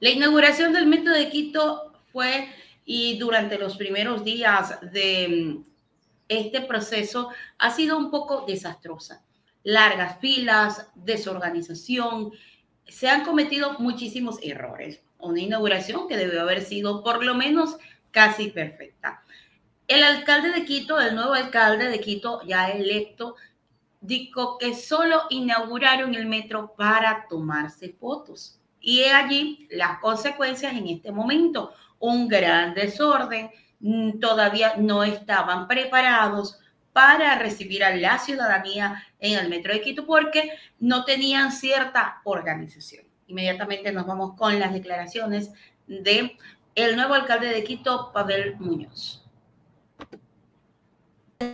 La inauguración del metro de Quito fue y durante los primeros días de mm, este proceso ha sido un poco desastrosa. Largas filas, desorganización, se han cometido muchísimos errores. Una inauguración que debió haber sido por lo menos casi perfecta. El alcalde de Quito, el nuevo alcalde de Quito, ya electo, dijo que solo inauguraron el metro para tomarse fotos. Y allí las consecuencias en este momento, un gran desorden, mm, todavía no estaban preparados para recibir a la ciudadanía en el metro de Quito porque no tenían cierta organización. Inmediatamente nos vamos con las declaraciones de el nuevo alcalde de Quito, Pavel Muñoz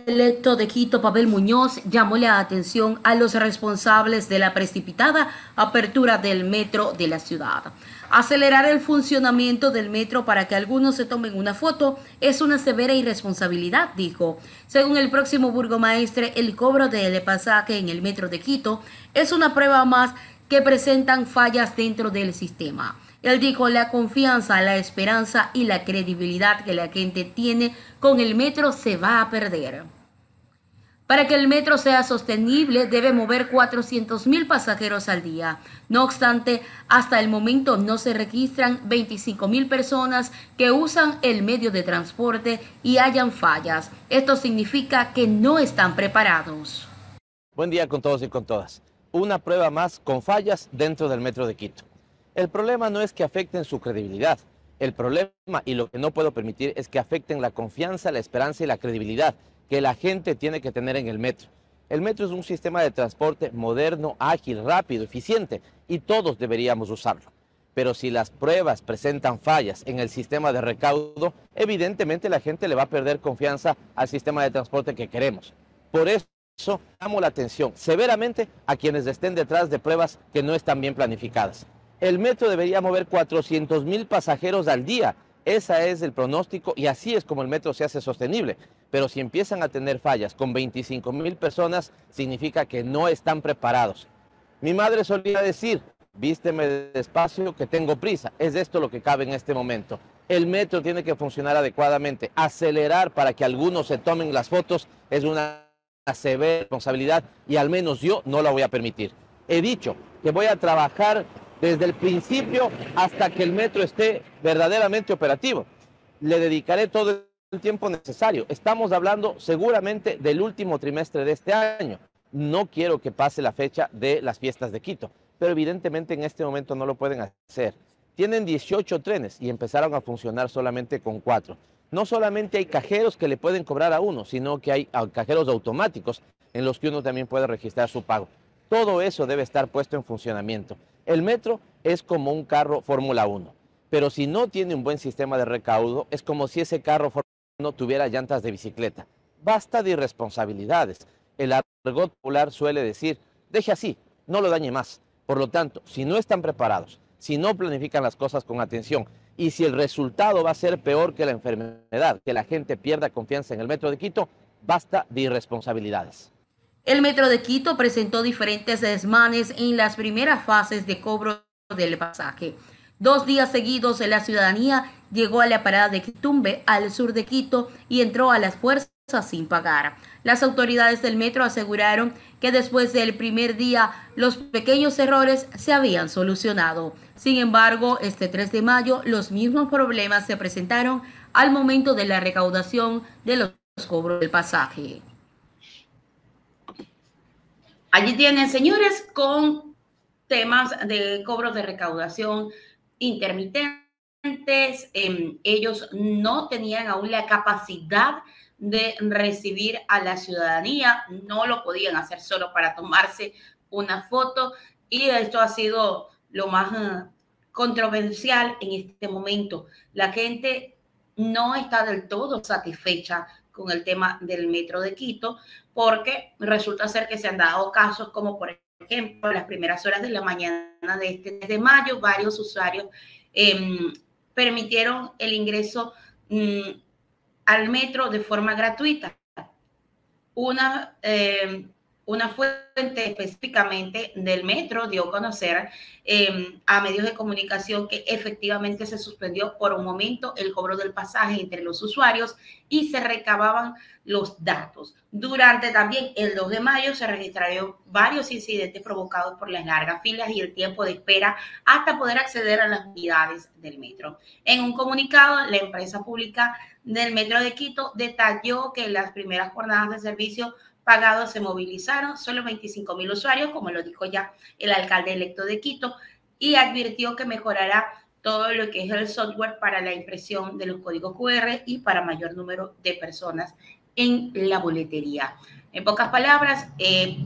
electo de Quito, Pavel Muñoz, llamó la atención a los responsables de la precipitada apertura del metro de la ciudad. Acelerar el funcionamiento del metro para que algunos se tomen una foto es una severa irresponsabilidad, dijo. Según el próximo burgomaestre, el cobro del pasaje en el metro de Quito es una prueba más que presentan fallas dentro del sistema. Él dijo, la confianza, la esperanza y la credibilidad que la gente tiene con el metro se va a perder. Para que el metro sea sostenible debe mover 400 mil pasajeros al día. No obstante, hasta el momento no se registran 25 mil personas que usan el medio de transporte y hayan fallas. Esto significa que no están preparados. Buen día con todos y con todas. Una prueba más con fallas dentro del metro de Quito. El problema no es que afecten su credibilidad. El problema y lo que no puedo permitir es que afecten la confianza, la esperanza y la credibilidad que la gente tiene que tener en el metro. El metro es un sistema de transporte moderno, ágil, rápido, eficiente y todos deberíamos usarlo. Pero si las pruebas presentan fallas en el sistema de recaudo, evidentemente la gente le va a perder confianza al sistema de transporte que queremos. Por eso, damos la atención severamente a quienes estén detrás de pruebas que no están bien planificadas. El metro debería mover 400 mil pasajeros al día. Ese es el pronóstico y así es como el metro se hace sostenible. Pero si empiezan a tener fallas con 25 mil personas, significa que no están preparados. Mi madre solía decir, vísteme despacio que tengo prisa. Es esto lo que cabe en este momento. El metro tiene que funcionar adecuadamente. Acelerar para que algunos se tomen las fotos es una severa responsabilidad y al menos yo no la voy a permitir. He dicho que voy a trabajar desde el principio hasta que el metro esté verdaderamente operativo. Le dedicaré todo el tiempo necesario. Estamos hablando seguramente del último trimestre de este año. No quiero que pase la fecha de las fiestas de Quito, pero evidentemente en este momento no lo pueden hacer. Tienen 18 trenes y empezaron a funcionar solamente con cuatro. No solamente hay cajeros que le pueden cobrar a uno, sino que hay cajeros automáticos en los que uno también puede registrar su pago. Todo eso debe estar puesto en funcionamiento. El metro es como un carro Fórmula 1, pero si no tiene un buen sistema de recaudo, es como si ese carro Fórmula 1 tuviera llantas de bicicleta. Basta de irresponsabilidades. El argot popular suele decir, deje así, no lo dañe más. Por lo tanto, si no están preparados, si no planifican las cosas con atención y si el resultado va a ser peor que la enfermedad, que la gente pierda confianza en el metro de Quito, basta de irresponsabilidades. El Metro de Quito presentó diferentes desmanes en las primeras fases de cobro del pasaje. Dos días seguidos, la ciudadanía llegó a la parada de Quitumbe, al sur de Quito, y entró a las fuerzas sin pagar. Las autoridades del metro aseguraron que después del primer día los pequeños errores se habían solucionado. Sin embargo, este 3 de mayo los mismos problemas se presentaron al momento de la recaudación de los cobros del pasaje. Allí tienen, señores, con temas de cobros de recaudación intermitentes. Em, ellos no tenían aún la capacidad de recibir a la ciudadanía, no lo podían hacer solo para tomarse una foto y esto ha sido lo más eh, controversial en este momento. La gente no está del todo satisfecha con el tema del metro de Quito, porque resulta ser que se han dado casos como por ejemplo las primeras horas de la mañana de este mes de mayo, varios usuarios em, permitieron el ingreso mm, al metro de forma gratuita. Una, em, una fuente específicamente del metro dio a conocer em, a medios de comunicación que efectivamente se suspendió por un momento el cobro del pasaje entre los usuarios y se recababan los datos. Durante también el 2 de mayo se registraron varios incidentes provocados por las largas filas y el tiempo de espera hasta poder acceder a las unidades del metro. En un comunicado, la empresa pública del Metro de Quito detalló que las primeras jornadas de servicio pagados se movilizaron, solo 25 mil usuarios, como lo dijo ya el alcalde electo de Quito, y advirtió que mejorará todo lo que es el software para la impresión de los códigos QR y para mayor número de personas en la boletería. En pocas palabras, eh,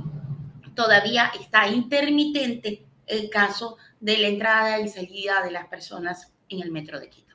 todavía está intermitente el caso de la entrada y salida de las personas en el metro de Quito.